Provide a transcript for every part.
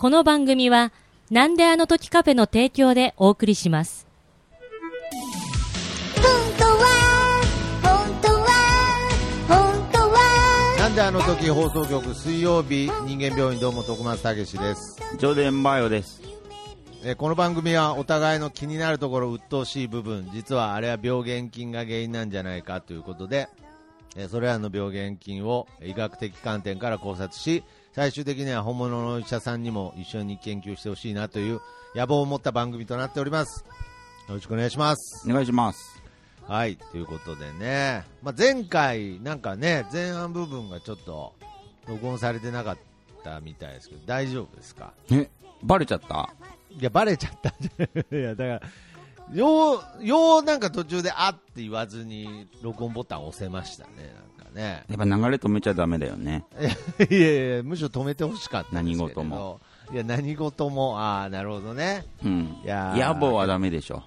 この番組は、なんであの時カフェの提供でお送りします。本当は本当は本当はなんであの時放送局水曜日人間病院どうも徳松たけしです、ジョデンバイオです。えーこの番組はお互いの気になるところ鬱陶しい部分実はあれは病原菌が原因なんじゃないかということで、えーそれらの病原菌を医学的観点から考察し最終的には本物のお医者さんにも一緒に研究してほしいなという野望を持った番組となっております。よろしくお願いします。お願いします。はい、ということでね、まあ、前回、なんかね、前半部分がちょっと録音されてなかったみたいですけど、大丈夫ですか？え、バレちゃった？いや、バレちゃった。いや、だから、よう、ようなんか途中であって言わずに、録音ボタン押せましたね、ね。やっぱ流れ止めちゃダメだよね。いやいや、むしろ止めてほしかったんですけれど何事も。いや、何事も、ああ、なるほどね。うん。いやー野暮はダメでしょ。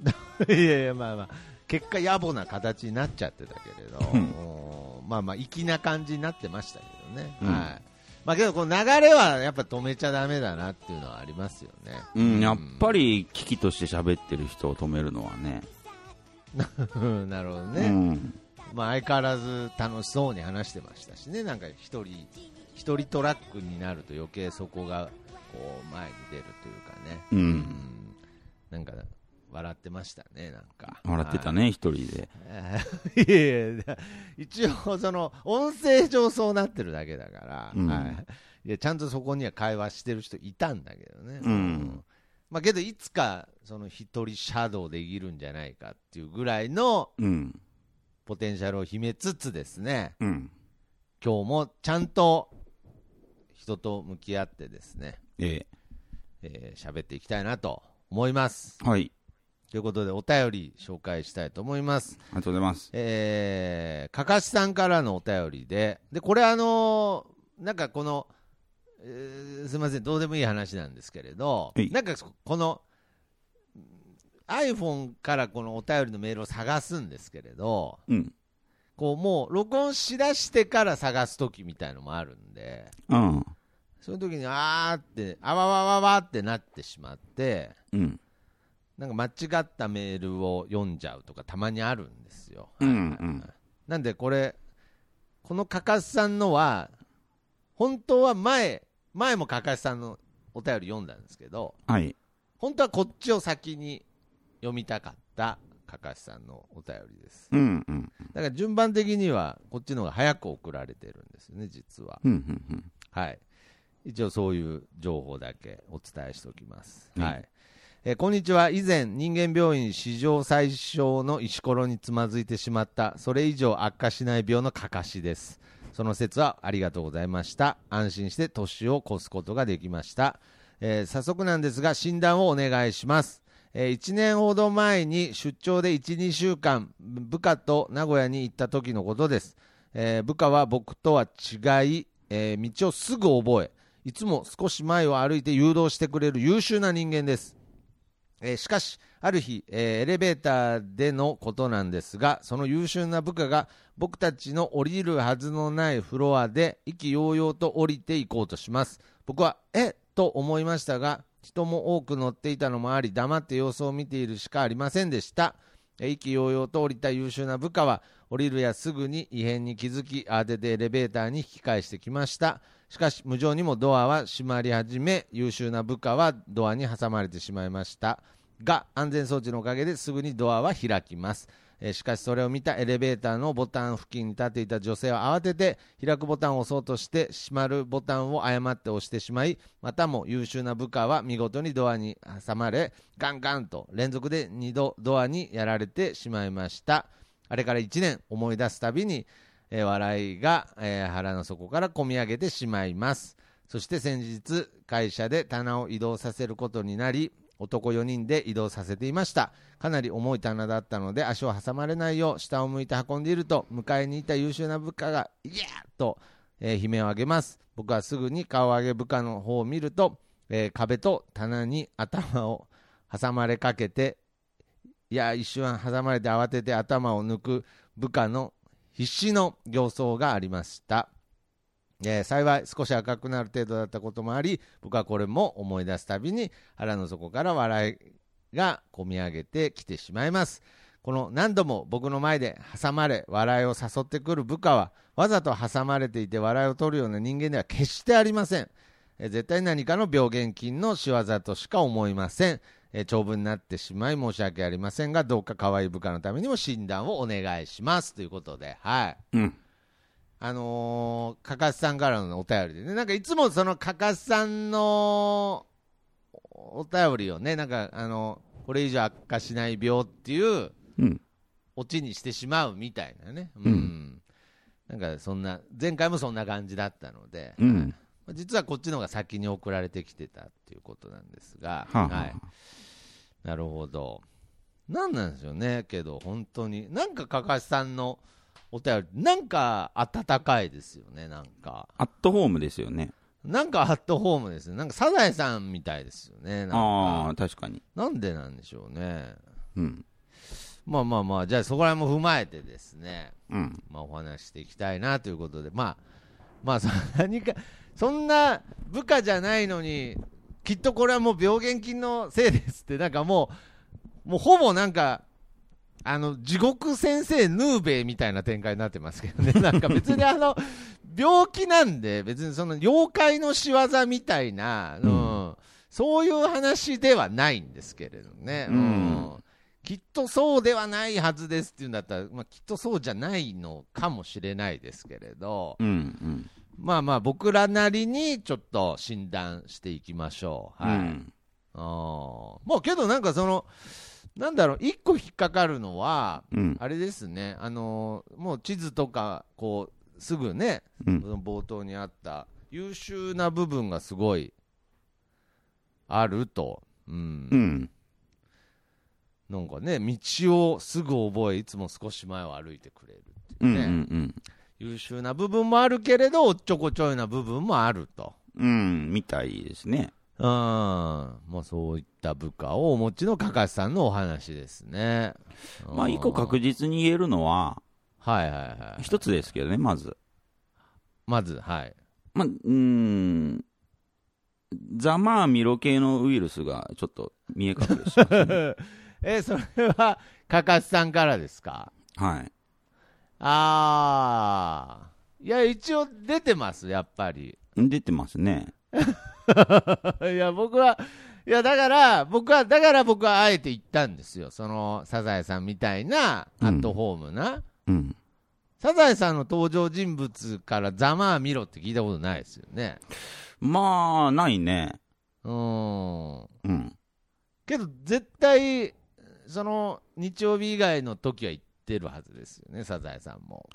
いやいや、まあまあ、結果野暮な形になっちゃってたけれど、まあまあ、粋な感じになってましたけどね。うんはい。まあけど、この流れはやっぱ止めちゃダメだなっていうのはありますよね。うん、やっぱり危機として喋ってる人を止めるのはね。う んなるほどうね。ん。まあ相変わらず楽しそうに話してましたしね、なんか一人、一人トラックになると余計そこが、こう、前に出るというかね。う。うんなんか、笑ってましたね、なんか。笑ってたね、一人で。いやいや、一応、その音声上そうなってるだけだから、うんはい、いやちゃんとそこには会話してる人いたんだけどね、うんまあ、けど、いつかその一人シャドウできるんじゃないかっていうぐらいのうん。ポテンシャルを秘めつつですね、うん。今日もちゃんと人と向き合ってですね、ええー喋っていきたいなと思います。え。はい。ということで、お便り紹介したいと思います。ありがとうございます。えー、かかしさんからのお便りで、で、これあのーなんかこの、えーすみません、どうでもいい話なんですけれどはい、なんかこの、iPhone からこのお便りのメールを探すんですけれど、うん。こうもう録音しだしてから探すときみたいのもあるんで、うん。そういう時にあーって、あわわわわってなってしまって、うん。なんか間違ったメールを読んじゃうとかたまにあるんですよ。なんでこれ、このかかしさんのは、本当は前、前もかかしさんのお便り読んだんですけど、はい。本当はこっちを先に読みたかったかかしさんのお便りです。うんうん。だから順番的にはこっちの方が早く送られてるんですよね、実は。うんうんうん。はい。一応そういう情報だけお伝えしておきます。うんはい。えーこんにちは。以前、人間病院史上最小の石ころにつまずいてしまった、それ以上悪化しない病のかかしです。その説はありがとうございました。安心して年を越すことができました。えー早速なんですが、診断をお願いします。え1年ほど前に出張で1、2週間、部下と名古屋に行った時のことです。えー部下は僕とは違い、えー道をすぐ覚え、いつも少し前を歩いて誘導してくれる優秀な人間です。えーしかし、ある日、えエレベーターでのことなんですが、その優秀な部下が僕たちの降りるはずのないフロアで意気揚々と降りていこうとします。僕は、えと思いましたが、人も多く乗っていたのもあり、黙って様子を見ているしかありませんでした。意気揚々と降りた優秀な部下は、降りるやすぐに異変に気づき、慌ててエレベーターに引き返してきました。しかし、無情にもドアは閉まり始め、優秀な部下はドアに挟まれてしまいました。が、安全装置のおかげですぐにドアは開きます。えーしかし、それを見たエレベーターのボタン付近に立っていた女性は慌てて開くボタンを押そうとして、閉まるボタンを誤って押してしまい、またも優秀な部下は見事にドアに挟まれ、ガンガンと連続で2度ドアにやられてしまいました。あれから1年思い出すたびに、えー笑いが、えー腹の底からこみ上げてしまいます。そして先日、会社で棚を移動させることになり、男4人で移動させていました。かなり重い棚だったので足を挟まれないよう下を向いて運んでいると、迎えにいた優秀な部下が、イエーと、えー悲鳴を上げます。僕はすぐに顔を上げ部下の方を見ると、えー壁と棚に頭を挟まれかけて、いや、一瞬挟まれて慌てて頭を抜く部下の必死の形相がありました。えー幸い少し赤くなる程度だったこともあり僕はこれも思い出すたびに腹の底から笑いがこみ上げてきてしまいます。この何度も僕の前で挟まれ笑いを誘ってくる部下はわざと挟まれていて笑いを取るような人間では決してありません。絶対何かの病原菌の仕業としか思いません、えー長文になってしまい申し訳ありませんがどうか可愛い部下のためにも診断をお願いします。ということではい。うん。あのー、かかしさんからのお便りでね、なんかいつもそのかかしさんのお便りをね、なんかあの、これ以上悪化しない病っていううん。オチにしてしまうみたいなね。うんなんかそんな、前回もそんな感じだったので、うん。実はこっちの方が先に送られてきてたっていうことなんですが、はあはあはい。なるほど。なんなんでしょうね、けど、本当に。なんかかかしさんのお便り、なんか温かいですよね、なんか。アットホームですよね。なんかアットホームですよ。なんかサザエさんみたいですよね。なんああ、か確かに。なんでなんでしょうね。うん。まあまあまあ、じゃあそこら辺も踏まえてですね、うん。まあお話ししていきたいなということで、まあ、まあそ何か、そんな部下じゃないのに、きっとこれはもう病原菌のせいですって、なんかもう、もうほぼなんか、あの、地獄先生ヌーベイみたいな展開になってますけどね。なんか別にあの、病気なんで、別にその妖怪の仕業みたいな、うん、そういう話ではないんですけれどね。うんうんきっとそうではないはずですっていうんだったら、まあ、きっとそうじゃないのかもしれないですけれど、うん。うん。まあまあ僕らなりにちょっと診断していきましょう。はい。うんあーまあけどなんかその、なんだろう、一個引っかかるのは、うん。あれですね、あのーもう地図とか、こう、すぐね、うんその冒頭にあった優秀な部分がすごいあると。うんうん。なんかね、道をすぐ覚え、いつも少し前を歩いてくれるってうん。ういうね、ん。優秀な部分もあるけれど、おっちょこちょいな部分もあると。うん。みたいですね。うん、まあそういった部下をお持ちのかかしさんのお話ですね。まあ、一個確実に言えるのは、はいはいはい。一つですけどね、まず。まず、はい。まあ、うーん。ザマーミロ系のウイルスがちょっと見え隠れしますね え、それは、かかしさんからですか？はい。ああ。いや、一応出てます、やっぱり。出てますね。いや、僕は、いや、だから、僕は、だから僕はあえて言ったんですよ。その、サザエさんみたいな、アットホームな。うん。サザエさんの登場人物からざまあ見ろって聞いたことないですよね。まあ、ないね。うーん。うん。けど、絶対、その、日曜日以外の時は行ってるはずですよね、サザエさんも。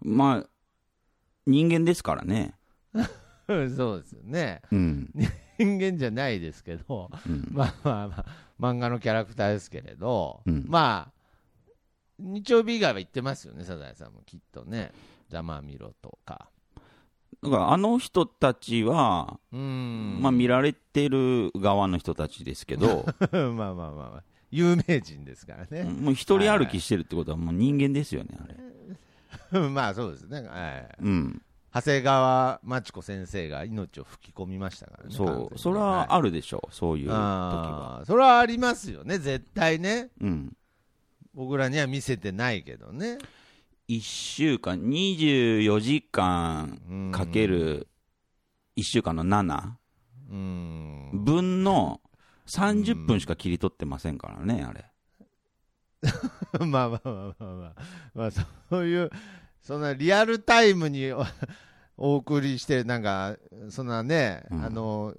まあ、人間ですからね。そうですよね。うん。人間じゃないですけど、うん。まあまあまあ、漫画のキャラクターですけれど、うんまあ、日曜日以外は行ってますよね、サザエさんもきっとね。ざまあ見ろとか。だから、あの人たちは。まあ、見られてる側の人たちですけど、まあまあまあまあ、有名人ですからね。もう一人歩きしてるってことはもう人間ですよね、あれ。まあそうですね。はい。うん。長谷川町子先生が命を吹き込みましたからね。そう。それはあるでしょう、そういう時は。それはありますよね、絶対ね。うん。僕らには見せてないけどね。1週間、24時間かける1週間の7うん。分の30分しか切り取ってませんからね、あれ。まあまあまあまあまあ。まあそういう、そんなリアルタイムにおお送りして、なんか、そんなね、うんあの、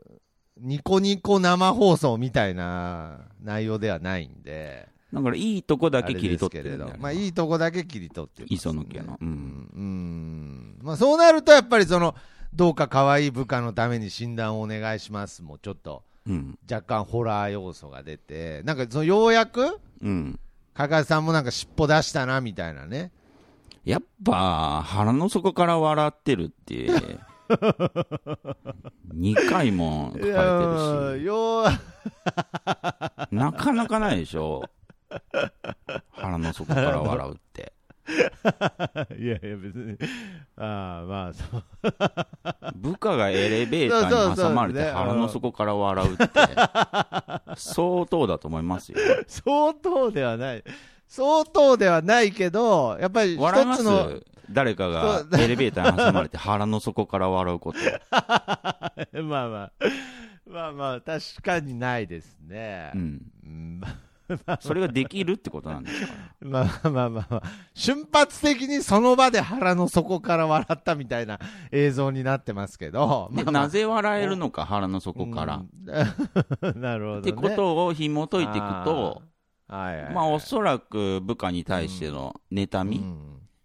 ニコニコ生放送みたいな内容ではないんで。だからいいとこだけ切り取ってるまあいいとこだけ切り取ってますね磯野家の。う。うんん。まあそうなるとやっぱりその、どうか可愛い部下のために診断をお願いしますもうちょっとうん。若干ホラー要素が出て、なんかそのようやく、うん。加賀さんもなんか尻尾出したなみたいなね。やっぱ、腹の底から笑ってるって、2回も書かれてるし、なかなかないでしょ。腹の底から笑うって。いやいや、別に。ああ、まあ、そう。部下がエレベーターに挟まれて腹の底から笑うって、相当だと思いますよ。相当ではない。相当ではないけど、やっぱり一笑います？つの、誰かがエレベーターに挟まれて腹の底から笑うこと。まあまあ、まあまあ、確かにないですね。うん。うんそれができるってことなんですから。まあまあまあまあ、瞬発的にその場で腹の底から笑ったみたいな映像になってますけど、でまあまあなぜ笑えるのか、腹の底から。っうん なるほど、ね。てことを紐解いていくと、はいはいはい。まあおそらく部下に対しての妬み、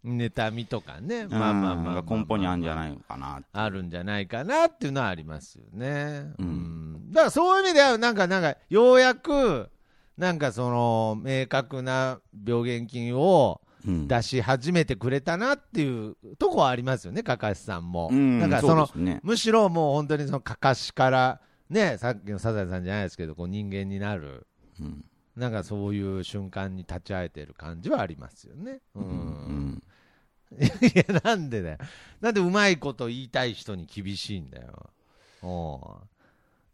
うん、妬みとかね、うん。まあまあまあまあが根本にあるんじゃないのかな。あるんじゃないかなっていうのはありますよね。うん。だからそういう意味では、なんか、なんか、ようやく、なんかその、明確な病原菌をうん。出し始めてくれたなっていうとこはありますよね、かかしさんも。うん。だからその、ね。むしろもう本当にそのかかしから、ね、さっきのサザエさんじゃないですけど、こう人間になる、うんなんかそういう瞬間に立ち会えてる感じはありますよね。う。うんん いや、なんでだよ。なんでうまいこと言いたい人に厳しいんだよ。お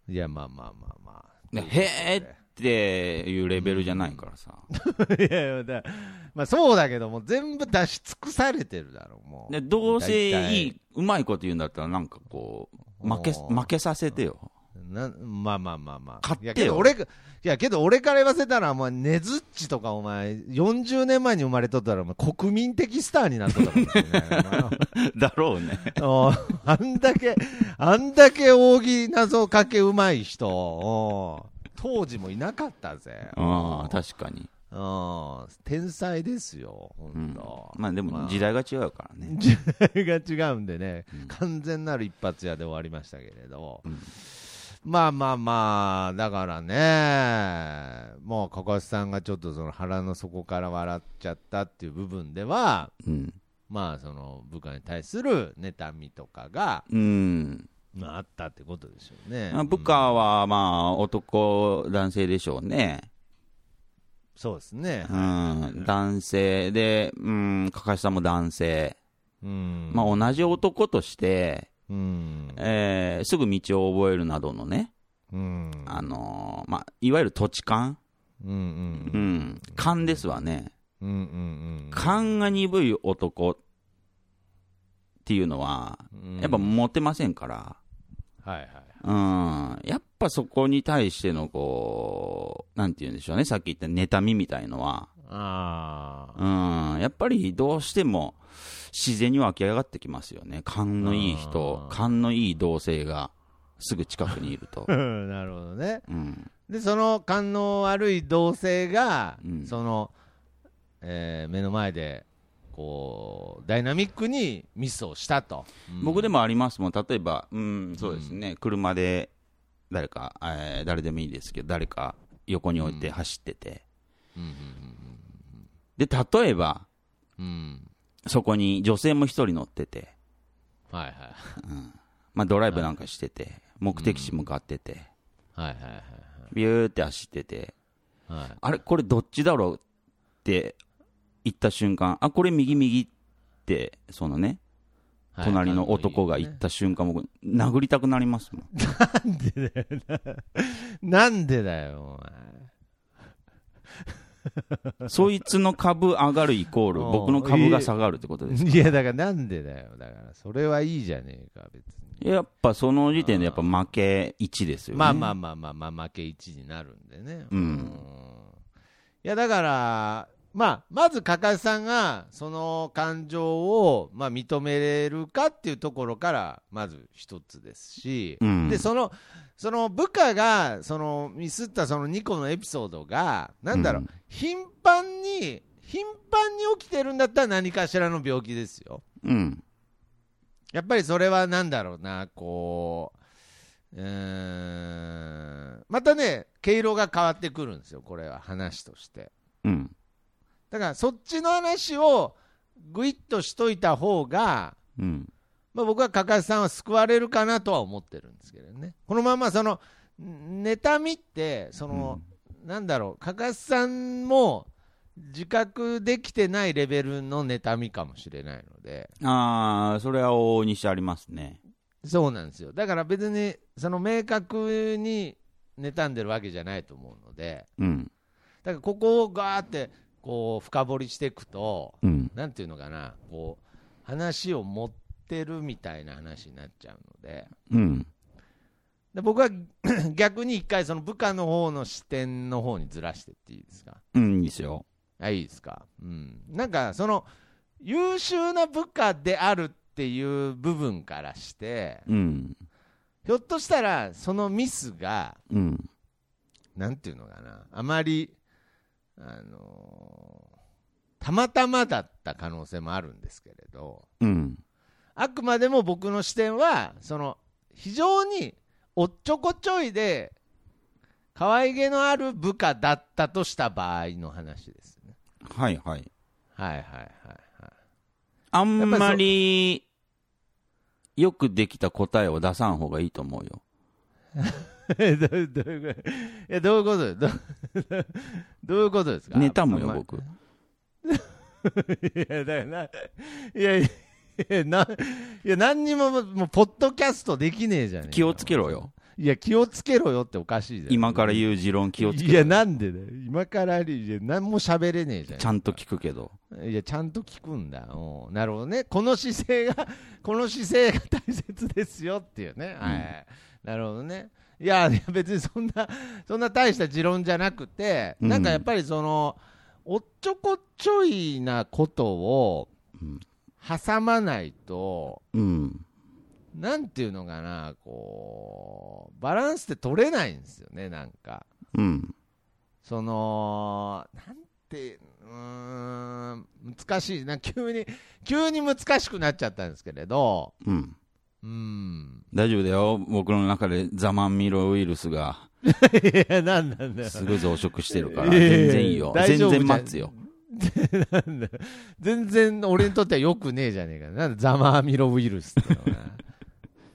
ういや、まあまあまあまあ。でへーっていうレベルじゃないからさ。いやいやだまあそうだけども、全部出し尽くされてるだろう、もう。でどうせい大い、うまいこと言うんだったら、なんかこう、負け、負けさせてよ。なまあまあまあまあ。買ってよいやけど俺が、いやけど俺から言わせたら、お前、ねずっちとかお前、40年前に生まれとったら、お前国民的スターになっとったかもしれない。だろうね。おあんだけ、あんだけ扇謎かけうまい人、お当時もいなかったぜ。ああ、確かに。うん天才ですよ、うん本当。。まあでも時代が違うからね。時代が違うんでね、うん完全なる一発屋で終わりましたけれど、うんまあまあまあ、だからね、もうかかしさんがちょっとその腹の底から笑っちゃったっていう部分では、うん。まあその部下に対する妬みとかが、うん。まあ、あったってことでしょうね。まあ部下はまあ男、男性でしょうね。そうですねう。ん。男性で、うん、かかしさんも男性。うん。まあ同じ男として、うん。えーすぐ道を覚えるなどのね、うん。あのーまあ、いわゆる土地勘うんうんう。ん。勘ですわね。うんうんうん。勘が鈍い男っていうのは、うんやっぱモテませんから、はいはい。うん。やっぱそこに対してのこう、なんて言うんでしょうね。さっき言った妬みみたいのは、ああ。うん。やっぱりどうしても自然に湧き上がってきますよね。勘のいい人勘のいい同性がすぐ近くにいると。なるほどね。うん。で、その勘の悪い同性が、うんその、えー目の前で、こう、ダイナミックにミスをしたと。うん僕でもありますもん。例えば、うん、そうですね。車で誰か、えー誰でもいいですけど、誰か横に置いて走ってて。で、例えば、うんうん。そこに女性も一人乗ってて、はいはい。まあドライブなんかしてて、目的地向かってて、はいはいはいビューって走ってて、はい。はいあれ、これどっちだろうって言った瞬間、あ、これ右右って、そのね、はい隣の男が言った瞬間、僕、殴りたくなりますもん。なんでだよ、お そいつの株上がるイコール、うん僕の株が下がるってことです前。いや、だからなんでだよ。だから、それはいいじゃねえか、別に。やっぱその時点でやっぱ負け1ですよね。まあまあまあまあまあ、負け1になるんでね。うんいや、だから、まあ、まず、かかしさんが、その感情を、まあ、認めれるかっていうところから、まず一つですし、うんで、その、その部下が、その、ミスったその2個のエピソードが、なんだろう、うん頻繁に、頻繁に起きてるんだったら何かしらの病気ですよ。うん。やっぱりそれはなんだろうな、こう、うーん、またね、毛色が変わってくるんですよ、これは話として。うん。だからそっちの話をぐいっとしといた方が、うん。まあ、僕はかかしさんは救われるかなとは思ってるんですけどね。このままその、妬みって、その、なんだろう、かかしさんも、自覚できてないレベルの妬みかもしれないので、ああ、それは往々にしてありますね。そうなんですよ。だから別に、その明確に妬んでるわけじゃないと思うので、うん。だからここをガーって、こう、深掘りしていくと、うん。なんていうのかな、こう、話を持ってるみたいな話になっちゃうので、うん。で僕は 逆に一回、その部下の方の視点の方にずらしてっていいですか？うん、いいですよ。あいいですか？うん。なんか、その、優秀な部下であるっていう部分からして、うん。ひょっとしたら、そのミスが、うん。なんていうのかな、あまり、あのーたまたまだった可能性もあるんですけれど、うん。あくまでも僕の視点は、その、非常におっちょこちょいで、可愛げのある部下だったとした場合の話ですね。はいはい。はいはいはいはい。あんまり、よくできた答えを出さん方がいいと思うよ。えどうどういうこと？えどういうこと？どう どういうことですか？妬むよ、あんま僕。いや、だからな、いやいや、な、いや、何にも、もう、ポッドキャストできねえじゃねえか気をつけろよ。いや、気をつけろよっておかしいじゃん。今から言う持論気をつけろいや、なんでだよ。今から言う、何も喋れねえじゃん。ちゃんと聞くけど。いや、ちゃんと聞くんだ。うんなるほどね。この姿勢が、この姿勢が大切ですよっていうね。はい。なるほどね。いや、いや別にそんな、そんな大した持論じゃなくて、うんなんかやっぱりその、おっちょこちょいなことをうん挟まないと、うん。なんていうのかな、こう、バランスって取れないんですよね、なんか。うん。その、なんて、うーん、難しいな、急に、急に難しくなっちゃったんですけれど、うん。うん。大丈夫だよ。僕の中でザマンミロウイルスが いや、なんなんだよ。すごい増殖してるから、全然いいよ。全然待つよ。なんだよ全然俺にとってはよくねえじゃねえか。なんだザマーミロウイルスってのはな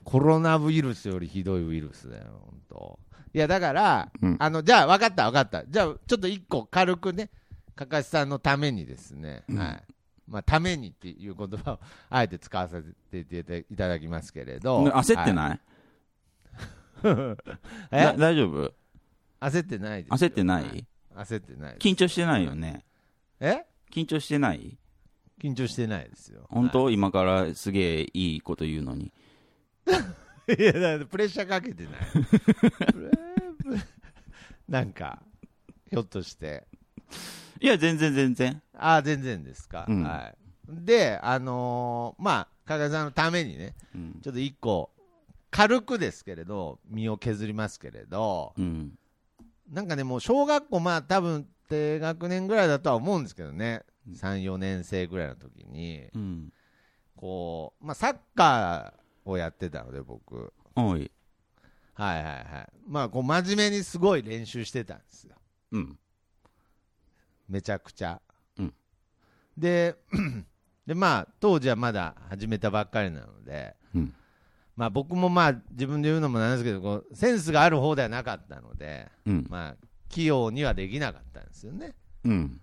コロナウイルスよりひどいウイルスだよ、本当。いや、だから、うんあの、じゃあ、分かった、分かった。じゃあ、ちょっと一個軽くね、かかしさんのためにですね、うんはい。まあ、ためにっていう言葉をあえて使わせていただきますけれど。焦ってない、い、え？だ大丈夫？焦ってないですよ。焦ってない、はい焦ってない。緊張してないよね。え？緊張してない？緊張してないですよ。本当、今からすげえいいこと言うのに。いや、だプレッシャーかけてない。なんか、ひょっとして。いや、全然全然。ああ、全然ですか？うんはい。で、あのーまあ、加賀さんのためにね、うん。ちょっと一個、軽くですけれど、身を削りますけれど、うん。なんかね、もう小学校、まあ、多分低学年ぐらいだとは思うんですけどね、3、4年生ぐらいの時に、うん。こう、まあ、サッカーをやってたので、僕。はいはいはい。まあ、こう、真面目にすごい練習してたんですよ。うん。めちゃくちゃ。うんで、で、まあ、当時はまだ始めたばっかりなので、うん。まあ、僕もまあ、自分で言うのもなんですけど、こうセンスがある方ではなかったので、うん。まあ、器用にはできなかったんですよね。うん。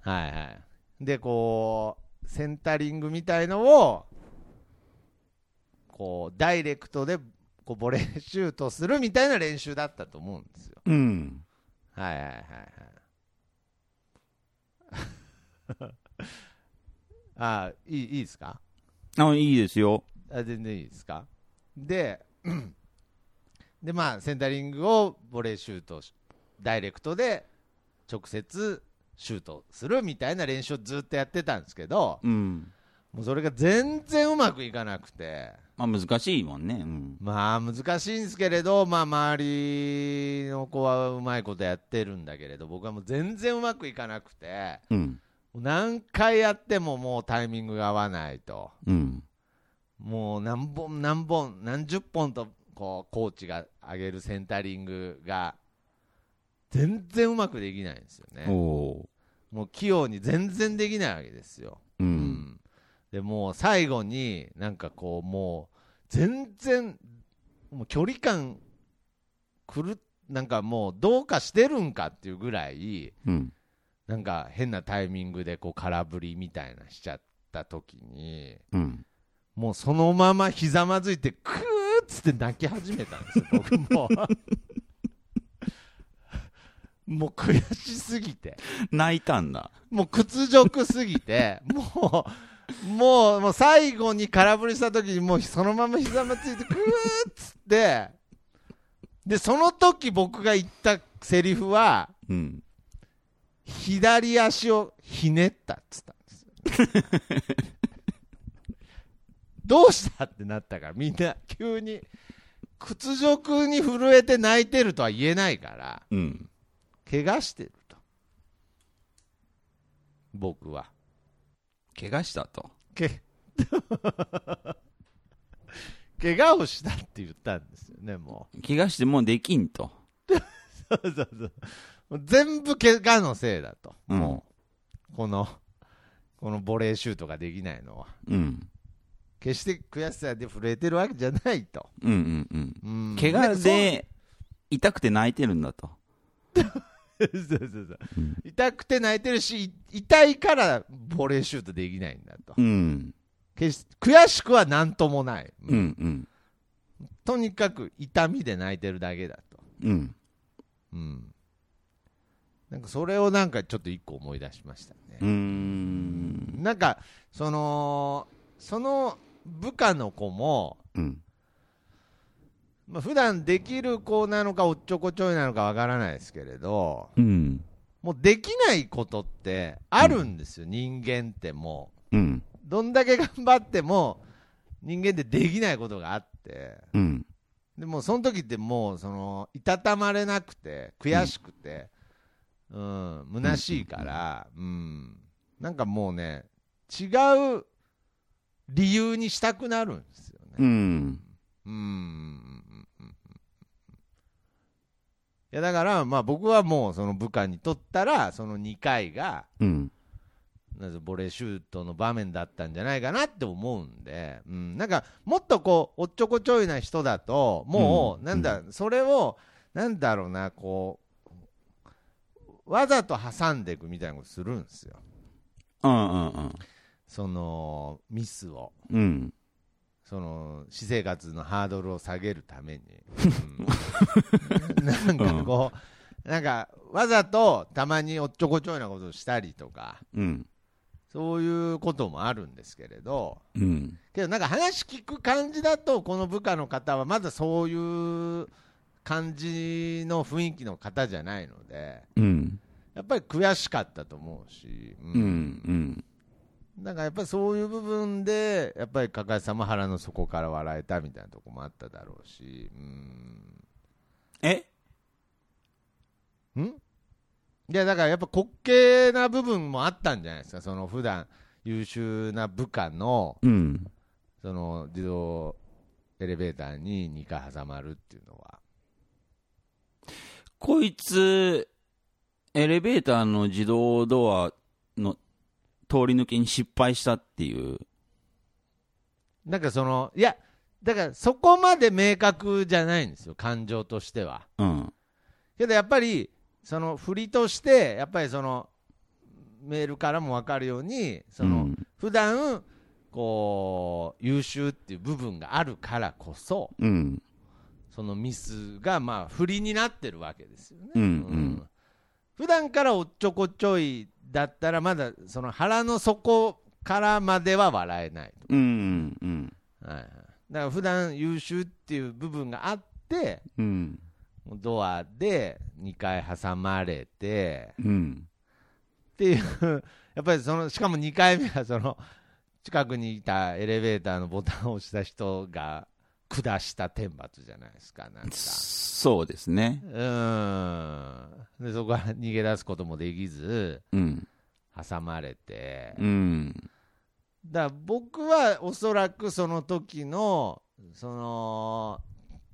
はいはい。で、こう、センタリングみたいのを、こう、ダイレクトで、こう、ボレーシュートするみたいな練習だったと思うんですよ。うん。はいはいはいはい。あいい、いいですか？あ、いいですよ。あ全然いいですか？で、で、まあ、センタリングをボレーシュートし、ダイレクトで直接シュートするみたいな練習をずっとやってたんですけど、うん。もうそれが全然うまくいかなくて、まあ難しいもんね。うん。まあ難しいんですけれど、まあ周りの子はうまいことやってるんだけれど、僕はもう全然うまくいかなくて、うん。何回やってももうタイミングが合わないと。うん。もう何本何本何十本とこうコーチが上げるセンタリングが全然うまくできないんですよおね。おもう器用に全然できないわけですよ。ー。う。うんでもう最後になんかこうもう全然もう距離感くるなんかもうどうかしてるんかっていうぐらいうん。なんか変なタイミングでこう空振りみたいなしちゃった時に、うん。もうそのままひざまずいて、クーっつって泣き始めたんですよ、僕も。もう悔しすぎて。泣いたんだ。もう屈辱すぎて、もう、もう、もう最後に空振りした時にもうそのままひざまついて、クーっつって、で、その時僕が言ったセリフは、うん。左足をひねったっつったんですよ。どうしたってなったから、みんな急に、屈辱に震えて泣いてるとは言えないから、うん。怪我してると。僕は。怪我したと？け 怪我をしたって言ったんですよね、も怪我してもうできんと。う。そうそうそう全部怪我のせいだと。うんもう、この、このボレーシュートができないのは。うん。決して悔しさで震えてるわけじゃないと。うんうんうん。うん怪我で痛くて泣いてるんだと。そうそうそううん痛くて泣いてるし、い痛いからボレーシュートできないんだと。うん。決し悔しくはなんともない。うんうん。とにかく痛みで泣いてるだけだと。うん。うん。なんかそれをなんかちょっと一個思い出しましたねうー。ん。なんか、その、その部下の子も、うん。まあ、普段できる子なのかおっちょこちょいなのかわからないですけれど、うん。もうできないことってあるんですよ、人間ってもうん。う。どんだけ頑張っても、人間ってできないことがあって、うん。でもその時ってもう、その、いたたまれなくて、悔しくて、うん、虚しいから、うん、なんかもうね、違う理由にしたくなるんですよね。うん。うん。いやだから、まあ僕はもうその部下にとったら、その2回が、うん。なぜボレーシュートの場面だったんじゃないかなって思うんで、うん、なんかもっとこう、おっちょこちょいな人だと、もう、うんなんだ、それを、なんだろうな、こう、わざと挟んでいくみたいなことするんですよ。うんうんうん。その、ミスを。うん。その私生活のハードルを下げるために、うんなんかこう、なんかわざとたまにおっちょこちょいなことをしたりとか、うん。そういうこともあるんですけれど、うん。けどなんか話聞く感じだと、この部下の方はまだそういう感じの雰囲気の方じゃないので、うん。やっぱり悔しかったと思うし、ううん。うん。なんかやっぱりそういう部分で、やっぱり加賀さんも腹の底から笑えたみたいなところもあっただろうし、うん。え？ん？いや、だからやっぱ滑稽な部分もあったんじゃないですか、その普段優秀な部下の、うん。その自動エレベーターに2回挟まるっていうのは。こいつ、エレベーターの自動ドアの通り抜けに失敗したっていう。なんかその、いや、だからそこまで明確じゃないんですよ、感情としては。うん。けどやっぱり、その振りとして、やっぱりその、メールからも分かるように、その、うん普段こう優秀っていう部分があるからこそ、うん。そのミスがまあ振りになってるわけですよね。うんうん普段からおっちょこちょいだったら、まだその腹の底からまでは笑えないうん。うん。と、はいはい、だから普段優秀っていう部分があって、うん。ドアで2回挟まれてうん。っていう、やっぱりそのしかも2回目はその近くにいたエレベーターのボタンを押した人が下した天罰じゃないですか、なんか。そうですね。うーんでそこから逃げ出すこともできず、うん。挟まれて、うん。だ僕はおそらくその時の、その、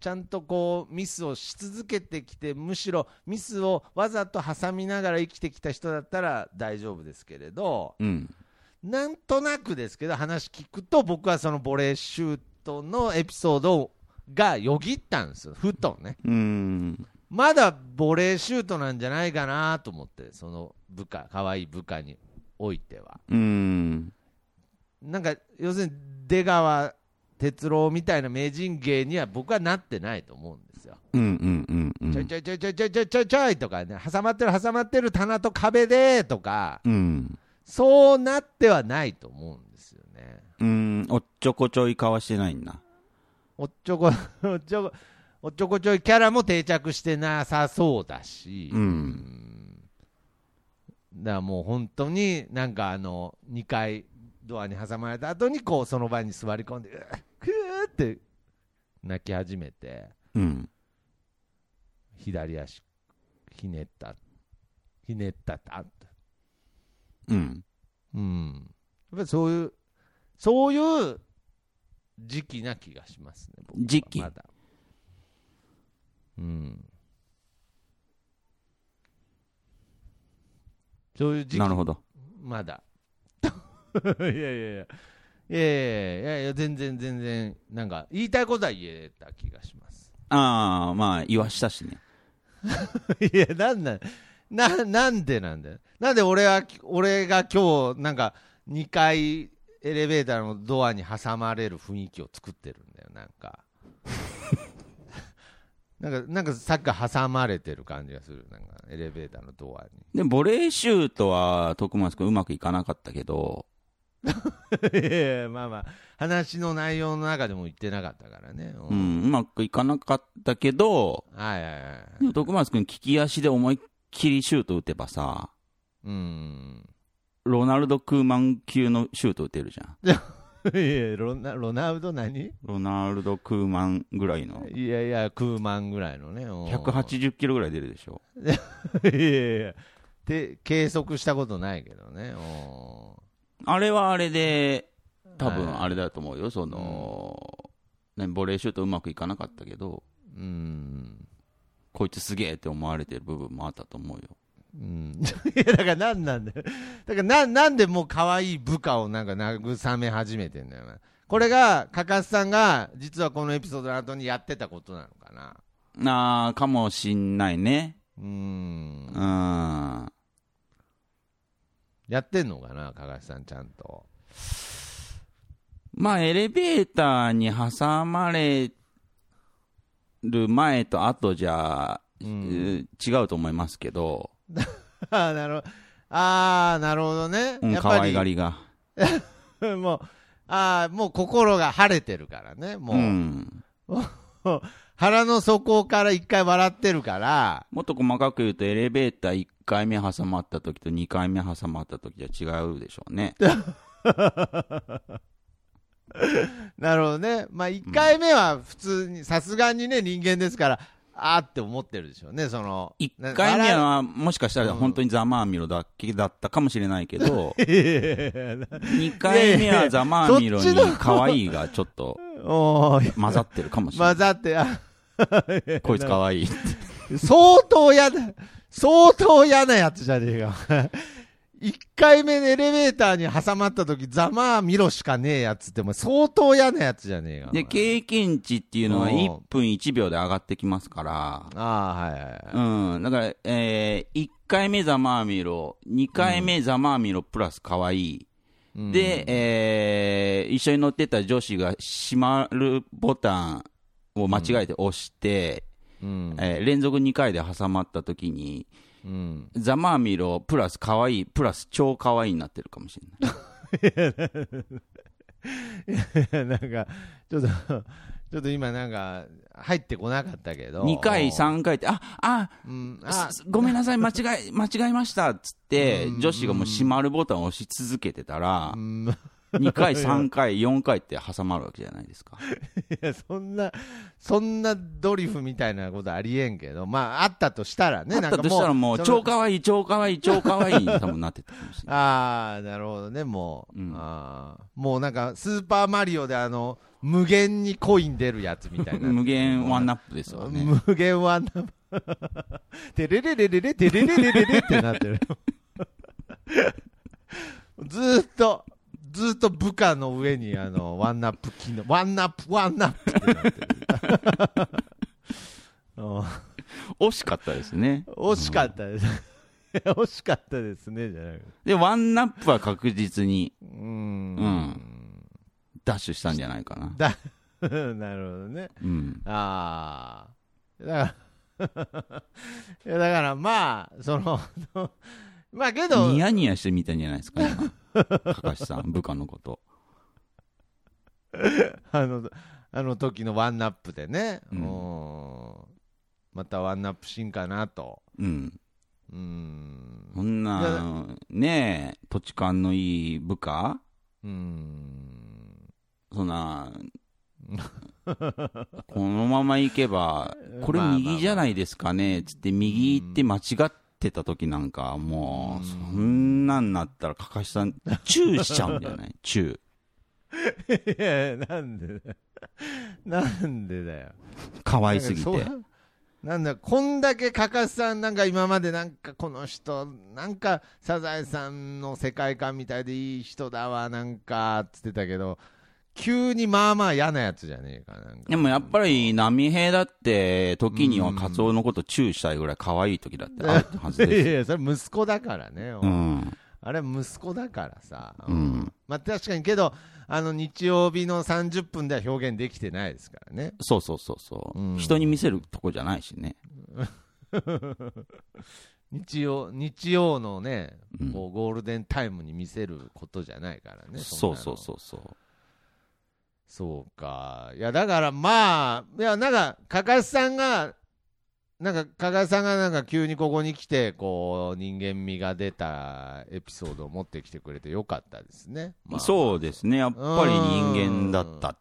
ちゃんとこうミスをし続けてきて、むしろミスをわざと挟みながら生きてきた人だったら大丈夫ですけれど、うん。なんとなくですけど、話聞くと、僕はそのボレーシュートのエピソードがよぎったんですよ、ふとね。うん。まだボレーシュートなんじゃないかなと思って、その部下、可愛い部下においては。うん。なんか、要するに出川哲郎みたいな名人芸には僕はなってないと思うんですよ。うんうんうんうん。ちょいちょいちょいちょいちょいちょいちょいちょいとかね、挟まってる挟まってる棚と壁でとか、うん。そうなってはないと思うんね。うん、おっちょこちょいかわしてないんだ。おっちょこ、おっちょこ、おっちょこちょいキャラも定着してなさそうだし、うんだからもう本当になんかあの、2階ドアに挟まれた後にこうその場に座り込んで、くーって泣き始めて、うん。左足ひねった、ひねったた。うん。うん。やっぱりそういう、そういう時期な気がしますね、僕は時期まだ。うん。そういう時期？なるほど。まだ。いやいやいや。いやいやいや全然全然、なんか、言いたいことは言えた気がします。ああ、まあ、言わしたしね。いや、なんなん、な、なんでなんだよ。なんで俺は、俺が今日、なんか、2階エレベーターのドアに挟まれる雰囲気を作ってるんだよ、なんか。なんか、なんかさっきから挟まれてる感じがする、なんか、エレベーターのドアに。で、ボレーシュートは、徳松君うまくいかなかったけど、いやいやまあまあ、話の内容の中でも言ってなかったからね。ううん、うまくいかなかったけど、はいはいはい。でも徳松君、利き足で思いっきりシュート打てばさ、うん。ロナルド・クーマン級のシュート打てるじゃん。いやロナ、ロナウド何？ロナルド・クーマンぐらいの、いやいや、クーマンぐらいのね。うん180キロぐらい出るでしょ。いやいやで、計測したことないけどね。うんあれはあれで、多はい分あれだと思うよ、その、ね、ボレーシュートうまくいかなかったけど、うん。こいつすげえって思われてる部分もあったと思うよ。うん。いや、だからなんなんだよ。だからな、なんでもう可愛い部下をなんか慰め始めてんだよな。これが、かかすさんが、実はこのエピソードの後にやってたことなのかな。なあ、かもしんないね。うんう。ん。やってんのかな、かかすさんちゃんと。まあ、エレベーターに挟まれる前と後じゃ、うん違うと思いますけど、ああ、なるほど。ああ、なるほどね。うん、可やっぱり、愛がりが。もう、ああ、もう心が晴れてるからね。もう、うん。腹の底から一回笑ってるから、もっと細かく言うと、エレベーター1回目挟まった時と2回目挟まった時じゃ違うでしょうね。なるほどね。まあ、一回目は普通に、さすがにね、人間ですから、あーって思ってるでしょうね、その。1回目笑はもしかしたら本当にざまあみろだけだったかもしれないけど、2回目はざまあみろに可愛いがちょっと混ざってるかもしれない。混ざって、あこいつ可愛いって。相当嫌だ、相当嫌なやつじゃねえか。一回目のエレベーターに挟まった時、ざまあ見ろしかねえやつって、もう相当嫌なやつじゃねえか。で、経験値っていうのはうん1分1秒で上がってきますから、ああ、はいはいはい。うん。だから、えー、1回目ざまあみろ、2回目ざまあみろプラス可愛い。うんで、えー、一緒に乗ってた女子が閉まるボタンを間違えて押して、うん。えー連続2回で挟まった時に、うん。ざまあみろプラス可愛いプラス超可愛いになってるかもしれない。なんか、ちょっと、ちょっと今なんか、入ってこなかったけど。2回、3回って、あ、あ、うん、あ、すごめんなさい、間違え、間違えましたっつってう、ん女子がもう閉まるボタンを押し続けてたらう、ん、2回、3回、4回って挟まるわけじゃないですか。いや、そんな、そんなドリフみたいなことありえんけど、まあ、あったとしたらね、あったとしたらもう、超可愛い、超可愛い、超可愛いに 多分なってたかもしれない。ああ、なるほどね、もう、うんあーもうなんか、スーパーマリオであの、無限にコイン出るやつみたいな。無限ワンナップですわね。無限ワンナップ。てれれれれれ、てれれれれれってなってる。ずーっと、ずーっと部下の上にあの、ワンナップ機能、ワンナップ、ワンナップってなってる。う ん惜しかったですね。惜しかったです。惜しかったですね、じゃなくて。で、ワンナップは確実にうーん。うんダッシュしたんじゃないかな。だ なるほどね。うん。ああ。だから、いやだからまあ、その、まあけど、ニヤニヤしてみたんじゃないですか、今。かかしさん、部下のこと。あの、あの時のワンナップでね、うんうんまたワンナップしんかなと。うん。うん。そんな、ねえ、土地勘のいい部下？うん。そんな、このまま行けば、これ右じゃないですかね、つって右行って間違ってた時なんか、もう、そんなんなったら、かかしさん、チューしちゃうんじゃないチュー。いや、なんでだよ。なんでだよ。可愛すぎて。なんだ、こんだけかかしさん、なんか今までなんかこの人、なんかサザエさんの世界観みたいでいい人だわ、なんか、つってたけど、急にまあまあ嫌なやつじゃねえか、なんか。でもやっぱり、波平だって、時にはカツオのことチューしたいぐらい可愛い時だってあるはずいやですよ。いや、それ息子だからね。うん。あれ息子だからさ。うんまあ確かにけど、あの日曜日の30分では表現できてないですからね。そうそうそうそう、うん人に見せるとこじゃないしね。日曜、日曜のね、うんこうゴールデンタイムに見せることじゃないからね。んなのそうそうそうそう。そうか。いや、だからまあ、いや、なんか、かかしさんが、なんか、かかしさんがなんか急にここに来て、こう、人間味が出たエピソードを持ってきてくれてよかったですね。まあそうですね。やっぱり人間だった。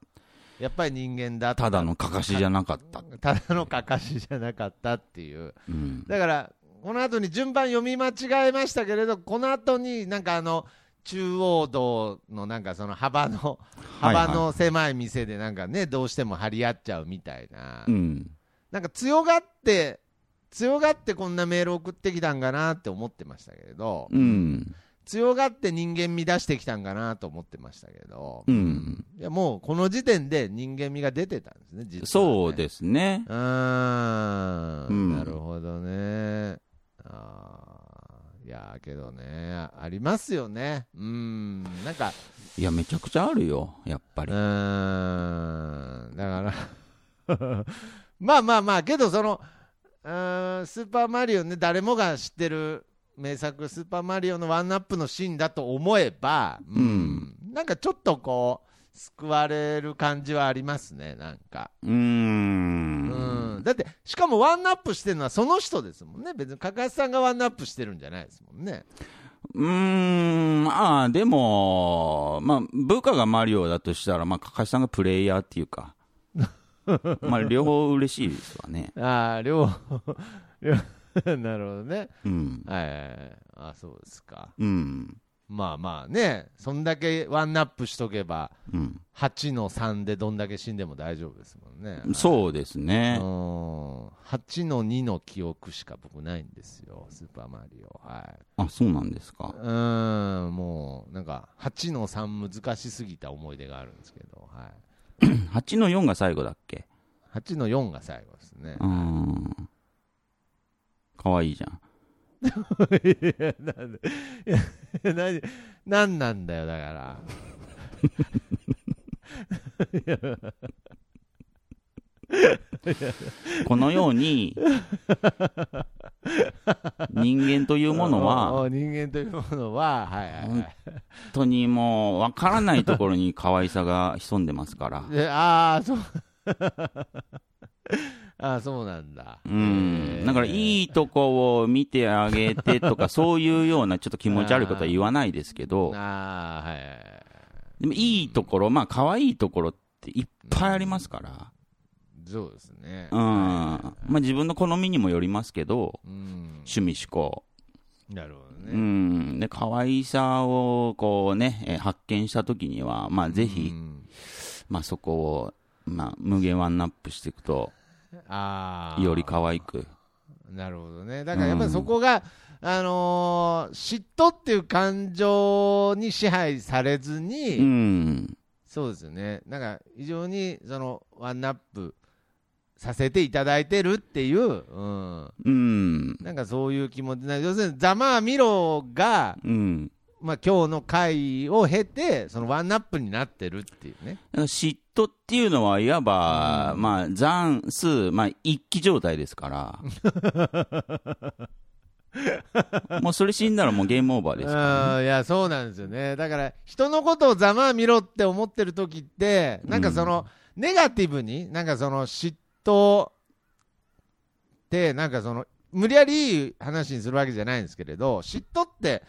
やっぱり人間だったただのかかしじゃなかった。ただのかかしじゃなかったっていう。うん。だから、この後に順番読み間違えましたけれど、この後になんかあの、中央道のなんかその幅の、幅の狭い店でなんかね、どうしても張り合っちゃうみたいな。うん。なんか強がって、強がってこんなメール送ってきたんかなって思ってましたけれど、うん。強がって人間味出してきたんかなと思ってましたけど、うん。いやもうこの時点で人間味が出てたんですね、実は、ね。そうですね。うーん、うんなるほどね。あーいやーけどね、あありますよね。うん、なんか、いや、めちゃくちゃあるよ。やっぱうり。ーん、だから、まあまあまあ、けどその、うーんスーパーマリオね、誰もが知ってる名作、スーパーマリオのワンナップのシーンだと思えば、うん、なんかちょっとこう、救われる感じはありますね、なんか。うーん。うん、だって、しかもワンナップしてるのはその人ですもんね。別に、かかしさんがワンナップしてるんじゃないですもんね。うーん、ああ、でも、まあ、部下がマリオだとしたら、まあ、かかしさんがプレイヤーっていうか、まあ、両方嬉しいですわね。ああ、両方、両 なるほどね。うん。はいはいはい。あそうですか。うん。まあまあね、そんだけワンナップしとけば、うん。8の3でどんだけ死んでも大丈夫ですもんね。そうですうん。ね。8の2の記憶しか僕ないんですよ、スーパーマリオ。はい。あ、そうなんですか。うーん、もう、なんか、8の3難しすぎた思い出があるんですけど、はい。8の4が最後だっけ？8の4が最後ですねう。ーん。かわいいじゃん。いや、なんで、いや、何、なんなんだよ、だから。このように、人間というものおは、お人間というものは、はいはいは本当にもう、わからないところに可愛さが潜んでますからああ、そう。ああ、そうなんだ。うん。だから、いいとこを見てあげてとか、そういうようなちょっと気持ち悪いことは言わないですけど、ああ、はい。でもいいところ、まあ、可愛いところっていっぱいありますから。そうですね。うん。まあ、自分の好みにもよりますけど、うん。趣味思考。なるほどうね。ん。で、可愛さを、こうね、えー発見したときには、まあ、ぜひ、うんまあ、そこを、まあ、無限ワンナップしていくと、ああ。より可愛く。なるほどね。だからやっぱりそこが、あのー嫉妬っていう感情に支配されずに、うん。そうですよね。なんか非常にそのワンナップさせていただいてるっていう、うん、うん。なんかそういう気持ちな、要するに、ざまあみろが、うん。まあ今日の回を経て、そのワンナップになってるっていうね。嫉妬っていうのは、いわば、まあ、残数、まあ、一気状態ですから。もうそれ死んだらもうゲームオーバーですから、うんいや、そうなんですよね。だから、人のことをざまあみろって思ってる時って、なんかその、ネガティブに、なんかその嫉妬って、なんかその、無理やり話にするわけじゃないんですけれど、嫉妬って、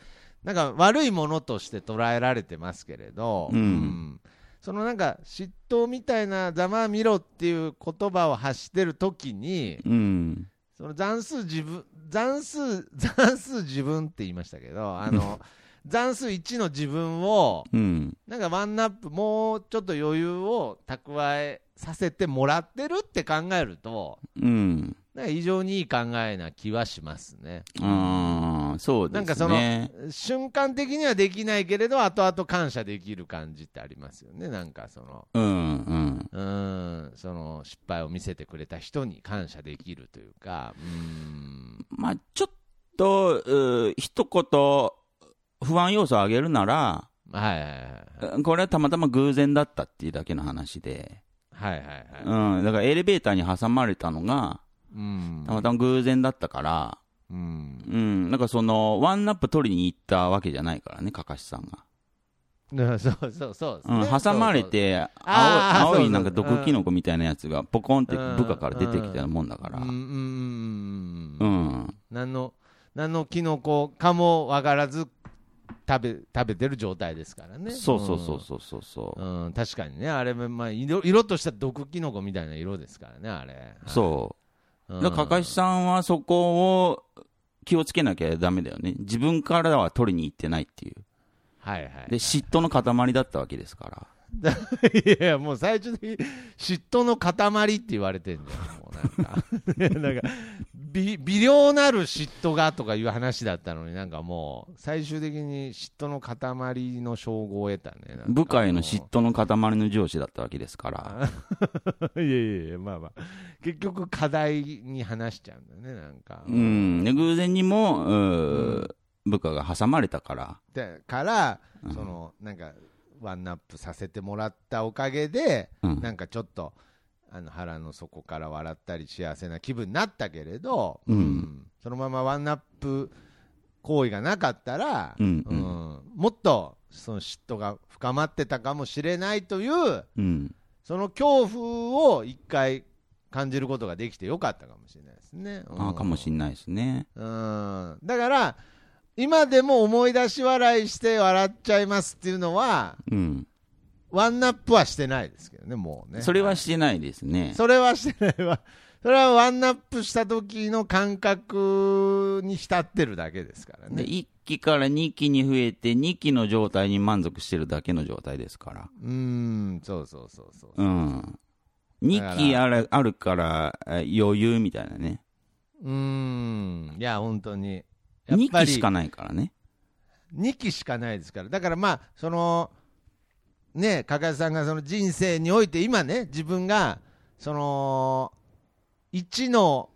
なんか悪いものとして捉えられてますけれど、うんそのなんか嫉妬みたいなざまあみろっていう言葉を発してる時に、うん。その残数自分、残数、残数自分って言いましたけど、あの、残数1の自分を、うん。なんかワンナップ、もうちょっと余裕を蓄えさせてもらってるって考えると、うん。なんか非常にいい考えな気はしますね。そうですね。なんかその、瞬間的にはできないけれど、後々感謝できる感じってありますよね。なんかその、うん、うん。うーん、その失敗を見せてくれた人に感謝できるというか、うーん、まあ、ちょっと、う一言、不安要素を上げるなら、はいはいはいはい。これはたまたま偶然だったっていうだけの話で、はいはいはい。うん、だからエレベーターに挟まれたのが、うんたまたま偶然だったから、うん。うん、なんかその、ワンナップ取りに行ったわけじゃないからね、かかしさんが。うんそうそうそう。うん、挟まれて、青いなんか毒キノコみたいなやつがポコンってうん部下から出てきたもんだからうん、うんうんうんううん。ん、何の、何のキノコかもわからず食べ、食べてる状態ですからね。そうそうそうそうそうそうう、ん。うん、確かにね、あれも、まあ、色色とした毒キノコみたいな色ですからね、あれ。そう。うん。だからかかしさんはそこを気をつけなきゃダメだよね。自分からは取りに行ってないっていう。はいはい。で、嫉妬の塊だったわけですから。いやいや、もう最終的に嫉妬の塊って言われてんじゃん、もうなんか。なんか微、微量なる嫉妬がとかいう話だったのになんかもう、最終的に嫉妬の塊の称号を得たね。部下への嫉妬の塊の上司だったわけですから。いやいやいや、まあまあ。結局課題に話しちゃうんだよね、なんか。うん。で、偶然にも、うー部下が挟まれたから。でから、うんその、なんか、ワンナップさせてもらったおかげで、うん。なんかちょっと、あの腹の底から笑ったり幸せな気分になったけれど、うん。そのままワンナップ行為がなかったら、うんううん。もっとその嫉妬が深まってたかもしれないという、うん。その恐怖を一回感じることができてよかったかもしれないですね。ああ、かもしんないですね。うん。だから、今でも思い出し笑いして笑っちゃいますっていうのは、うん。ワンナップはしてないですけどね、もうね。それはしてないですね。それはしてないわ。それはワンナップした時の感覚に浸ってるだけですからで、ね。1期から2期に増えて、2期の状態に満足してるだけの状態ですから。うーん、そうそうそうそう。うん。2期あるあるからえ余裕みたいなね。うーん、いや、本当に。やっ2ぱり期しかないからね。2期しかないですから、だからまあ、その、ね、加賀さんがその人生において、今ね、自分が、その、1の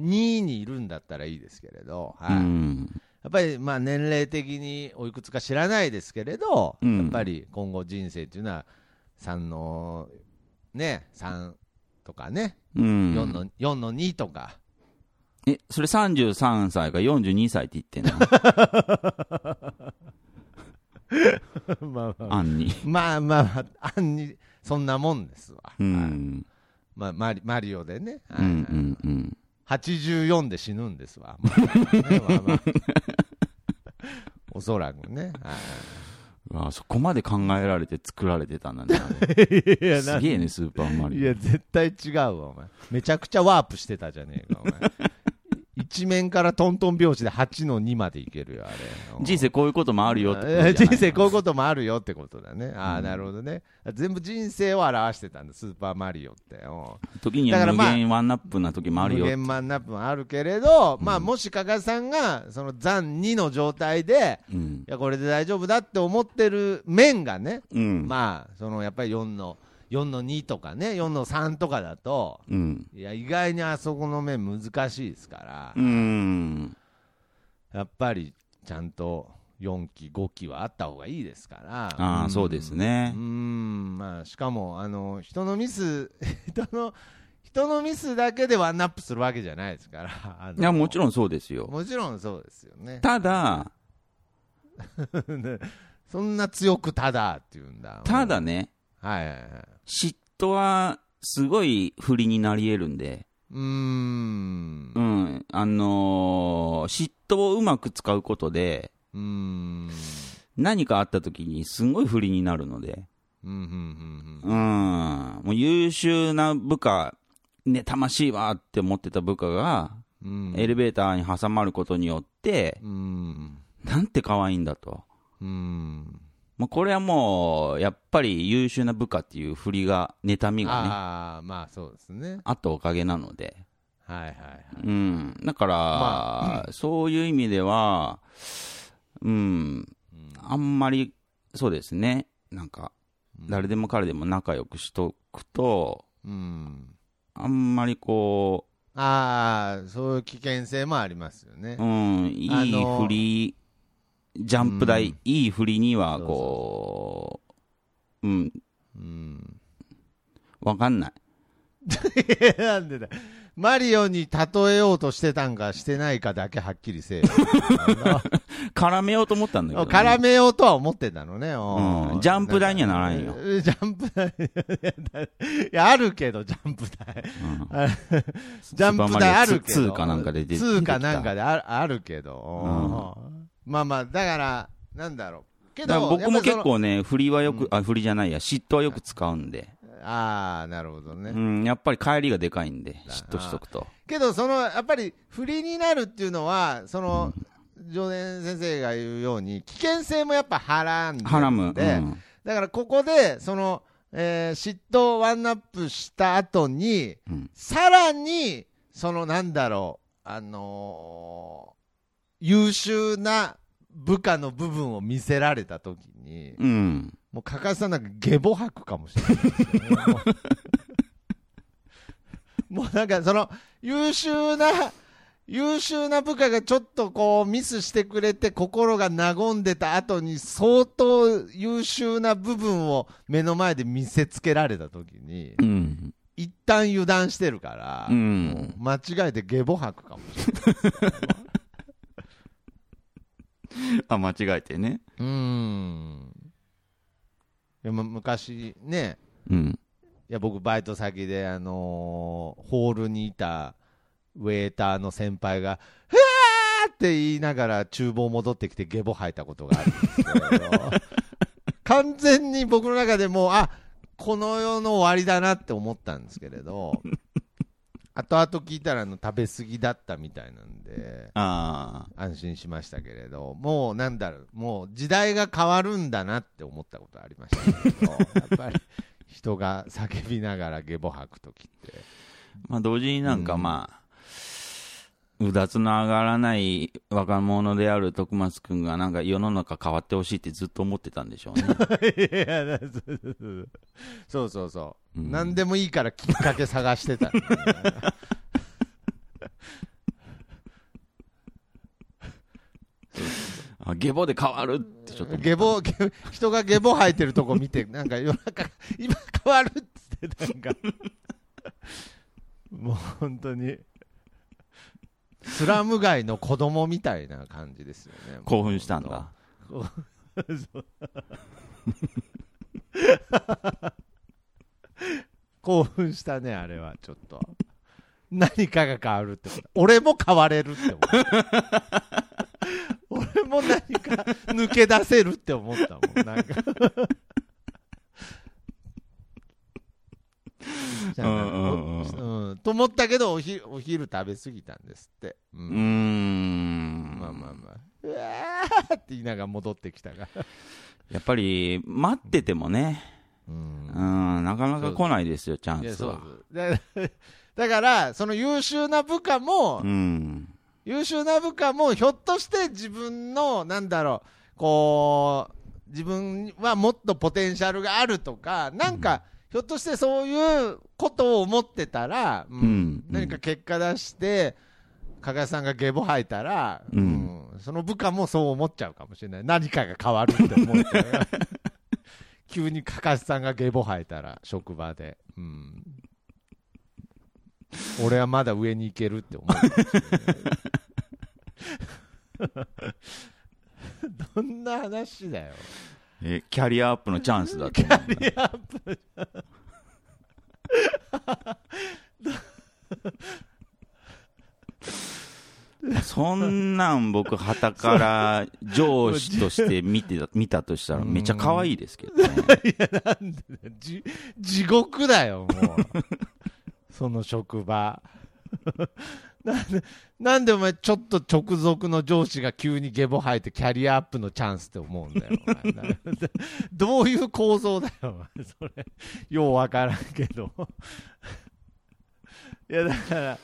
2にいるんだったらいいですけれど、うはいん。やっぱりまあ年齢的においくつか知らないですけれど、うんやっぱり今後人生っていうのは、3の、ね、3とかね、うん。4の、4の2とか、え、それ33歳か42歳って言ってんの？まあまあ、案に。まあまあまあ、案に、そんなもんですわ。うはいん。まあ、マリマリオでね、はいうんうんうん。84で死ぬんですわ。まあねまあまあ おそらくね。はあそこまで考えられて作られてたんだね。いやすげえね、スーパーマリオ。いや、絶対違うわ、お前。めちゃくちゃワープしてたじゃねえか、お前。一面からトントン拍子で8の2までいけるよ、あれ。人生こういうこともあるよってこと人生こういうこともあるよってことだね。ああ、うんなるほどね。全部人生を表してたんだ、スーパーマリオって。うん時には無限ワンナップな時もあるよ無。限マンナップもあるけれど、まあ、もし加賀さんが、その残2の状態で、うんい。や、これで大丈夫だって思ってる面がね、うん。まあ、そのやっぱり4の、4の2とかね、4の3とかだと、うん。いや、意外にあそこの面難しいですから、うん。やっぱりちゃんと4期、5期はあった方がいいですから。ああ、んそうですねう。ん、まあ、しかも、あの、人のミス、人の、人のミスだけでワンナップするわけじゃないですから。いや、もちろんそうですよ。もちろんそうですよね。ただ、そんな強くただって言うんだ。ただね、はいはいはい。嫉妬はすごい不利になり得るんで、うーんう。ん、あのー嫉妬をうまく使うことで、うーん。何かあった時にすごい不利になるので、うん、うん、うん、もう優秀な部下、妬ましいわって思ってた部下が、うん。エレベーターに挟まることによって、うん。なんて可愛いんだと。うん。まあ、これはもう、やっぱり優秀な部下っていう振りが、妬みがね、ああ、まあそうですね。あったおかげなので。はいはいはい。うん。だから、まそういう意味では、うん、あんまり、そうですね。なんか、誰でも彼でも仲良くしとくと、うん。あんまりこああ、そういう危険性もありますよねう、う。ん、いい振り、ジャンプ台、うんいい振りには、そうそうこう、うん、うん。わかんない。なんでだ。マリオに例えようとしてたんかしてないかだけはっきりせえよ。絡めようと思ったんだけど、ね。絡めようとは思ってたのね。うんジャンプ台にはならんよえジャンプ台。いや、あるけど、ジャンプ台。うんあジャンプ台あるけど。スーパーマリオ2かなんかで出て2かなんかであるあるけど。まあまあ、だから、なんだろう。けど、僕も結構ね、振りはよく、あ、振りじゃないや、嫉妬はよく使うんで。ああ、なるほどね。うん、やっぱり帰りがでかいんで、嫉妬しとくと。けど、その、やっぱり、不利になるっていうのは、その、常連先生が言うように、危険性もやっぱはらんでハラム。で、うんだからここで、その、えー嫉妬ワンナップした後に、うんさらに、そのなんだろう、あのー優秀な部下の部分を見せられたときに、うん。もうかかしさんなんか下ボ吐くかもしれないね、もう もうなんかその優秀な、優秀な部下がちょっとこうミスしてくれて心が和んでた後に相当優秀な部分を目の前で見せつけられた時にうん。一旦油断してるから、うん間違えて下ボ吐くかもしれない。あ、間違えてね。うーん。いやむ昔ね、うん。いや僕、バイト先で、あのーホールにいたウェーターの先輩が、ふわーって言いながら厨房戻ってきてゲボ吐いたことがあるんですけど、完全に僕の中でもう、あこの世の終わりだなって思ったんですけれど、後々聞いたらあの食べ過ぎだったみたいなんで、ああ。安心しましたけれど、もうなんだろう、もう時代が変わるんだなって思ったことありましたけど、やっぱり人が叫びながらゲボ吐くときって。まあ、同時になんかうんまあ、うだつの上がらない若者である徳松くんがなんか世の中変わってほしいってずっと思ってたんでしょうね。いやそうそうそう、う。ん。何でもいいからきっかけ探してた、あゲボで変わるってちょっと思った。ゲボゲ人がゲボ吐いてるとこ見て、なんか夜中、今変わるっつって、なんか、もう本当に、スラム街の子供みたいな感じですよね。興奮したんだ。興奮したね、あれは、ちょっと。何かが変わるってこと。俺も変われるって思った。俺も何か抜け出せるって思ったもん。なんか。じゃあうんうんうんうん と思ったけどおひ、お昼食べ過ぎたんですって。ううーん。まあまあまあ。うわーって言いながら戻ってきたが。やっぱり、待っててもね、うんうん、なかなか来ないですよ、チャンスは。だ だから、その優秀な部下も、うん。優秀な部下も、ひょっとして自分の、なんだろう、こう、自分はもっとポテンシャルがあるとか、なんか、ひょっとしてそういうことを思ってたら、うんうん何か結果出して、加賀さんがゲボ吐いたら、うんうんその部下もそう思っちゃうかもしれない。何かが変わるって思って。急にかかしさんがゲボ吐いたら、職場で。うん俺はまだ上に行けるって思う。どんな話だよ。えキャリアアップのチャンスだと思う。リアップそんなん僕、旗から上司として見てた見たとしたら、めっちゃ可愛いですけどね。じ地獄だよ、もう。その職場。なんで、なんでお前、ちょっと直属の上司が急にゲボ吐いてキャリアアップのチャンスって思うんだよ。どういう構造だよ、それ。ようわからんけど。いや、だから、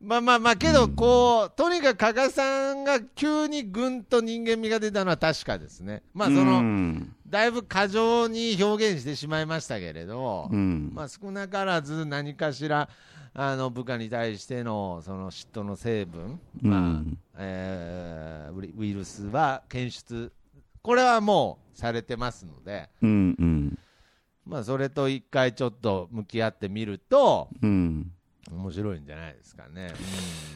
まあまあまあ、けど、こう、とにかく加賀さんが急にぐんと人間味が出たのは確かですね。まあ、その、うんだいぶ過剰に表現してしまいましたけれど、うんまあ、少なからず何かしらあの部下に対してのその嫉妬の成分、まあうんえーウイルスは検出、これはもうされてますので、うんうん。まあ、それと一回ちょっと向き合ってみると、うん。面白いんじゃないですかね。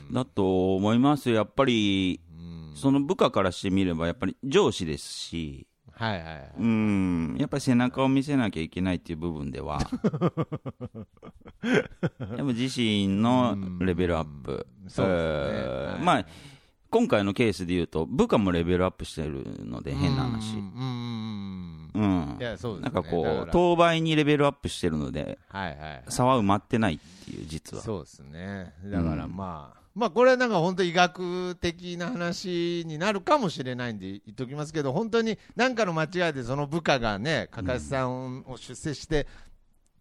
うん。だと思いますよ。やっぱり、うん。その部下からしてみれば、やっぱり上司ですし、はいはいはい。うん、やっぱり背中を見せなきゃいけないっていう部分では、やっぱ自身のレベルアップ、そうですね。まあ、今回のケースで言うと、部下もレベルアップしてるので、変な話。う。んうんううん。ん。いやそうですね。なんかこう、当倍にレベルアップしてるので、はいはいはい。差は埋まってないっていう、実は。そうですね。だからまあ、まあこれはなんか本当医学的な話になるかもしれないんで言っときますけど、本当に何かの間違いでその部下がね、かかしさんを出世して、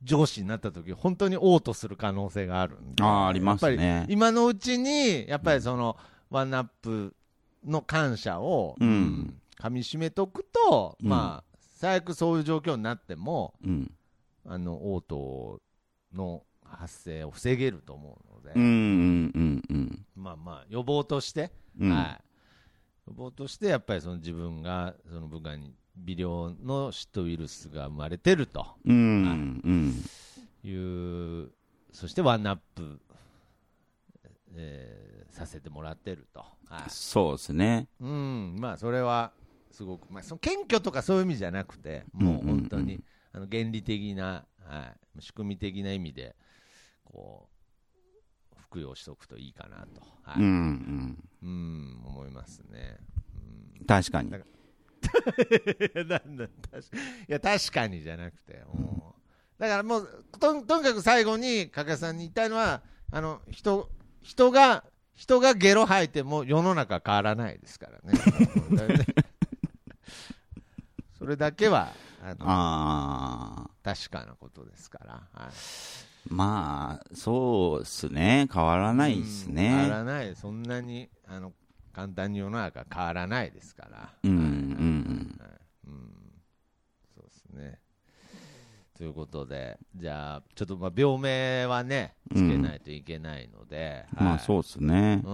上司になった時本当に嘔吐する可能性があるんで。あーありますねやっぱり今のうちに、やっぱりその、ワンナップの感謝を、うん噛み締めとくと、うんまあ、最悪そういう状況になっても、うん。あの、嘔吐の発生を防げると思うので、うんうんうんうん。まあまあ、予防として、うんはい。予防として、やっぱりその自分が、その部下に微量のシトウイルスが生まれてるとうんうん。いう、そしてワンナップ、えーさせてもらってると。はい。そうですね。うん、まあ、それは、すごく、まあ、その謙虚とかそういう意味じゃなくて、もう本当に、あの、原理的な、はい、仕組み的な意味で、こう、服用しておくといいかなと、はい、うんうん、うん。思いますね。確かに。なん確かいや、確かにじゃなくて、もうだからもうと、とにかく最後に、加賀さんに言いたいのは、あの、人、人が、人がゲロ吐いても世の中変わらないですからね。それだけは、あのああ。確かなことですから。はいまあ、そうっすね。変わらないですうん変わね。らない。そんなに、あの、簡単に世の中変わらないですから。うんうんはいうんそうですね。ということで、じゃあ、ちょっとまあ病名はね、つけないといけないので、まあ、はいそうっすねう。ん、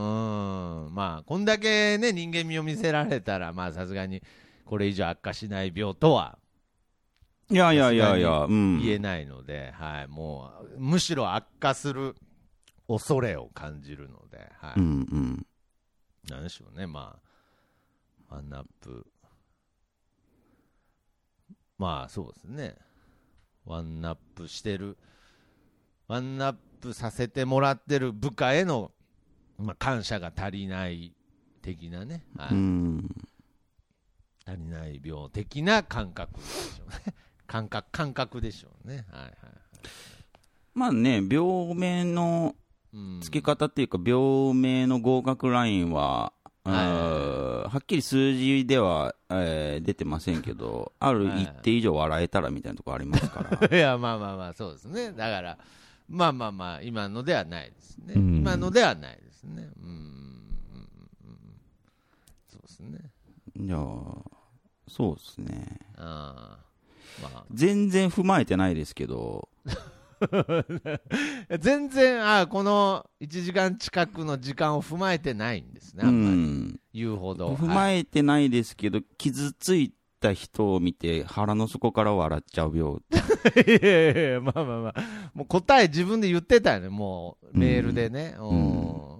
まあ、こんだけね、人間味を見せられたら、まあ、さすがに、これ以上悪化しない病とはいやいやいやいや、うん。言えないので、はい、もう、むしろ悪化する恐れを感じるので、はい。うんうん。なんでしょうね、まあ、ワンナップ。まあ、そうですね。ワンナップしてる、ワンナップさせてもらってる部下への、まあ、感謝が足りない的なね、はいうん。足りない病的な感覚でしょうね。感覚、感覚でしょうね。はいはい。まあね、病名のうん付け方っていうか、病名の合格ラインは、はいはっきり数字では、えー出てませんけど、ある一定以上笑えたらみたいなところありますから。いや、まあまあまあ、そうですね。だから、まあまあまあ、今のではないですね。うん今のではないですね。うん。うんうんうんそうですね。じゃあ、そうですね。あま全然踏まえてないですけど、あ、全然あこの1時間近くの時間を踏まえてないんですね、うあんまりん。言うほど。踏まえてないですけど、傷ついた人を見て腹の底から笑っちゃう病。いやいやいや、まあまあまあ、もう答え自分で言ってたよね、もうメールでね。うん。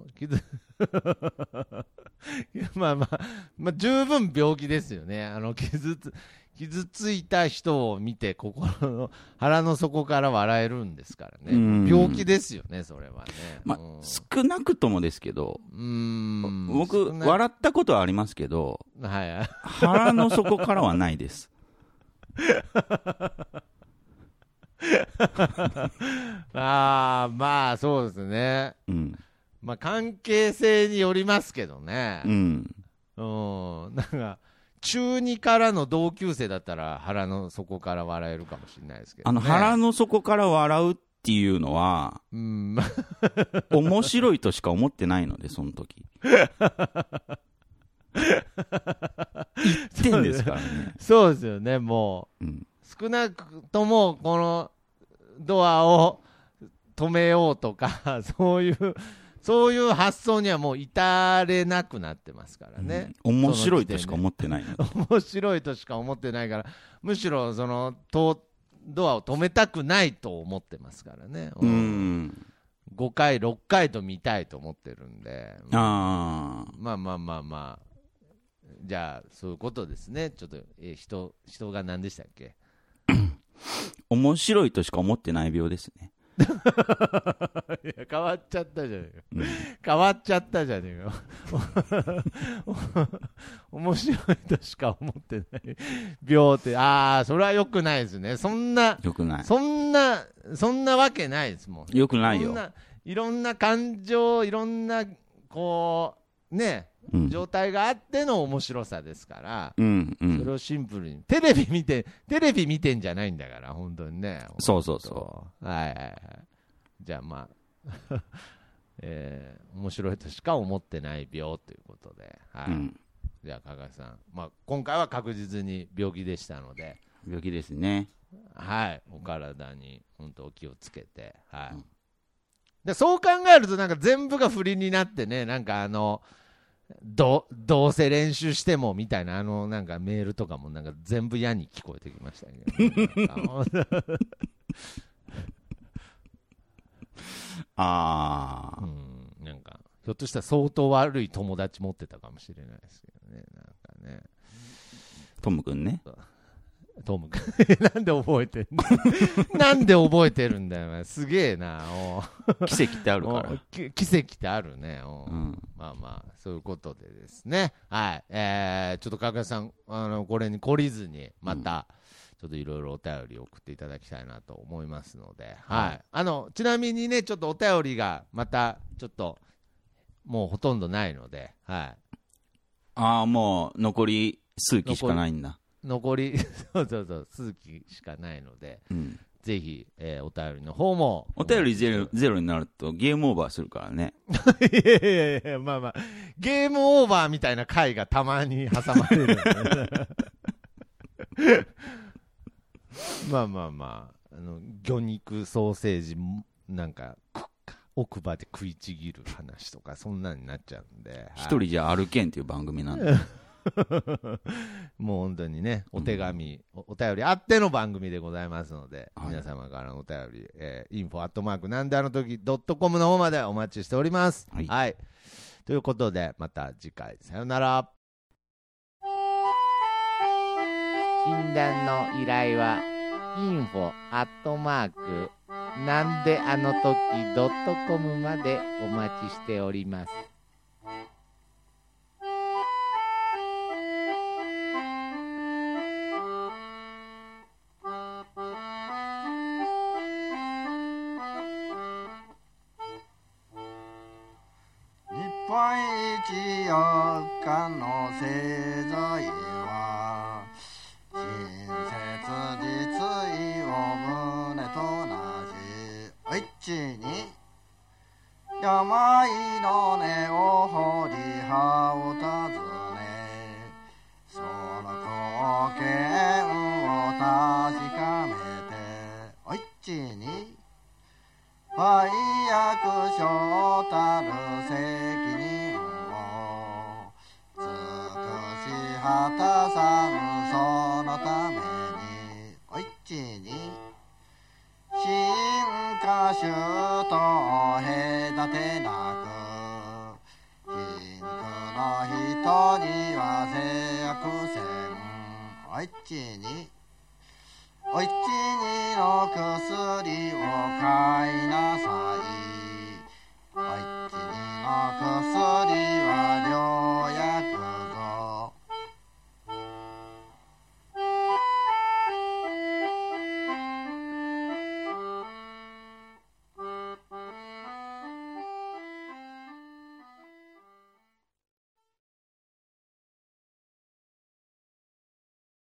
まあまあ、まあ、十分病気ですよね。あの、傷つ、傷ついた人を見て、心の、腹の底から笑えるんですからね。うん病気ですよね、それはね。まあうん、少なくともですけど、うーん。僕、笑ったことはありますけど、はい。腹の底からはないです。ああ、まあ、そうですね。うん。まあ、関係性によりますけどね。うん。うん、なんか、中2からの同級生だったら腹の底から笑えるかもしれないですけど、ね。あの、腹の底から笑うっていうのは、うん、まあ面白いとしか思ってないので、その時。ですからね。そうですよね、もうん。う、少なくとも、このドアを止めようとか、そういう、そういう発想にはもう至れなくなってますからね。うん面白いとしか思ってない。面白いとしか思ってないから、むしろ、その、とドアを止めたくないと思ってますからね。う。ん。5回、6回と見たいと思ってるんで、ああ。まあまあまあまあ、じゃあ、そういうことですね、ちょっと、えー人人が何でしたっけ？面白いとしか思ってない病ですね。いや変わっちゃったじゃねえか、うん変わっちゃったじゃねえか、面白いとしか思ってない病って、ああ、それはよくないですね、そんな、よくない。そんな、そんなわけないですもん。よくないよ。いろんな感情、いろんな、こう、ね、うん。状態があっての面白さですから、うん、うそれん。をシンプルに、テレビ見て、テレビ見てんじゃないんだから、本当にね。そうそうそはいはいはい。じゃあまあ、えー面白いとしか思ってない病ということで、はい。うん。じゃあ、加賀さん、まあ、今回は確実に病気でしたので、病気ですね。はい、お体に本当お気をつけて、はい。うんでそう考えると、なんか全部が不利になってね、なんかあの、どどうせ練習してもみたいな、あのなんかメールとかもなんか全部嫌に聞こえてきましたけど、ね、ああ。うん、なんか、ひょっとしたら相当悪い友達持ってたかもしれないですけどね、なんかね。トムくんね。トム君 なんで覚えてんの？なんで覚えてるんだよ、すげえな、奇跡ってあるかおら。き奇跡ってあるね、お。ううん。まあまあ、そういうことでですね、はい、えー、ちょっとかかさん、あのこれに懲りずに、また、ちょっといろいろお便りを送っていただきたいなと思いますので、はい、はい。あのちなみにね、ちょっとお便りがまた、ちょっと、もうほとんどないので、はい、ああ、もう残り数期しかないんだ。残り、そうそうそう、数期しかないので、うん。ぜひ、えーお便りの方も。お便りゼロゼロになるとゲームオーバーするからね。いやいやいや、まあまあ、ゲームオーバーみたいな回がたまに挟まれるんでまあまあまあ、あの魚肉ソーセージも、なんか、く奥歯で食いちぎる話とか、そんなんになっちゃうんで、一人じゃ歩けんっていう番組なんで。もう本当にね、お手紙、おお便りあっての番組でございますので、はい皆様からのお便り、えー、info アットマークなんであの時ドットコムの方までお待ちしております。はいということで、また次回、さよなら。診断の依頼は、info アットマークなんであの時ドットコムまでお待ちしております。一四日の製材は親切実意を胸と同じお一に病の根を掘り葉を尋ね。その貢献を確かめておいちに売約所たる責たさんそのためにおいちに進化種と隔てなく貧苦の人には制約せん。おいちにおいちにの薬を買いなさい。おいちにの薬を